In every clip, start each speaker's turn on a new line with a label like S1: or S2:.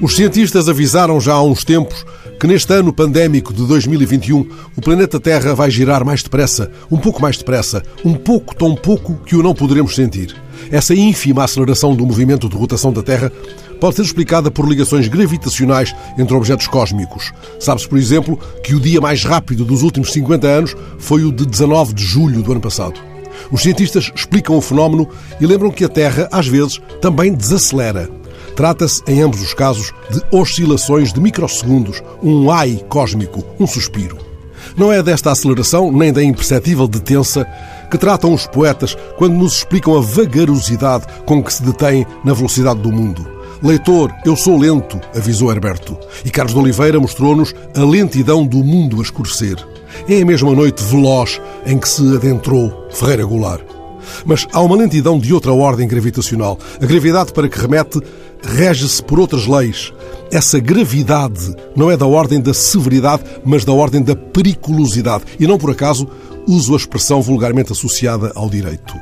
S1: Os cientistas avisaram já há uns tempos que neste ano pandémico de 2021 o planeta Terra vai girar mais depressa, um pouco mais depressa, um pouco tão pouco que o não poderemos sentir. Essa ínfima aceleração do movimento de rotação da Terra pode ser explicada por ligações gravitacionais entre objetos cósmicos. Sabe-se, por exemplo, que o dia mais rápido dos últimos 50 anos foi o de 19 de julho do ano passado. Os cientistas explicam o fenómeno e lembram que a Terra, às vezes, também desacelera. Trata-se, em ambos os casos, de oscilações de microsegundos, um ai cósmico, um suspiro. Não é desta aceleração, nem da imperceptível detença, que tratam os poetas quando nos explicam a vagarosidade com que se detém na velocidade do mundo. Leitor, eu sou lento, avisou Herberto. E Carlos de Oliveira mostrou-nos a lentidão do mundo a escurecer. É a mesma noite veloz em que se adentrou Ferreira Goulart. Mas há uma lentidão de outra ordem gravitacional. A gravidade para que remete rege-se por outras leis. Essa gravidade não é da ordem da severidade, mas da ordem da periculosidade. E não por acaso uso a expressão vulgarmente associada ao direito.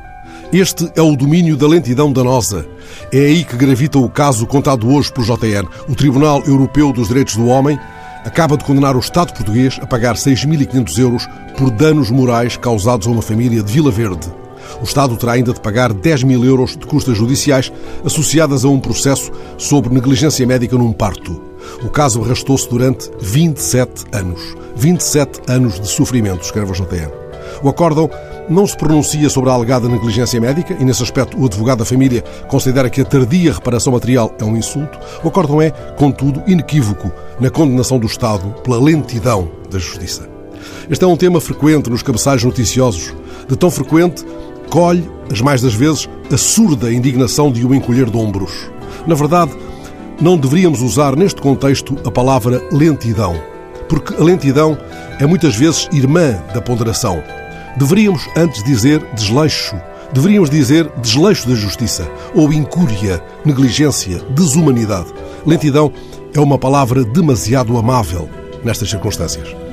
S1: Este é o domínio da lentidão danosa. É aí que gravita o caso contado hoje pelo JN. O Tribunal Europeu dos Direitos do Homem acaba de condenar o Estado português a pagar 6.500 euros por danos morais causados a uma família de Vila Verde. O Estado terá ainda de pagar 10 mil euros de custas judiciais associadas a um processo sobre negligência médica num parto. O caso arrastou-se durante 27 anos. 27 anos de sofrimento, escreve o JN. O acórdão não se pronuncia sobre a alegada negligência médica e, nesse aspecto, o advogado da família considera que a tardia reparação material é um insulto. O acórdão é, contudo, inequívoco na condenação do Estado pela lentidão da justiça. Este é um tema frequente nos cabeçalhos noticiosos, de tão frequente colhe, as mais das vezes, a surda indignação de o encolher de ombros. Na verdade, não deveríamos usar neste contexto a palavra lentidão, porque a lentidão é muitas vezes irmã da ponderação. Deveríamos antes dizer desleixo, deveríamos dizer desleixo da justiça, ou incúria, negligência, desumanidade. Lentidão é uma palavra demasiado amável nestas circunstâncias.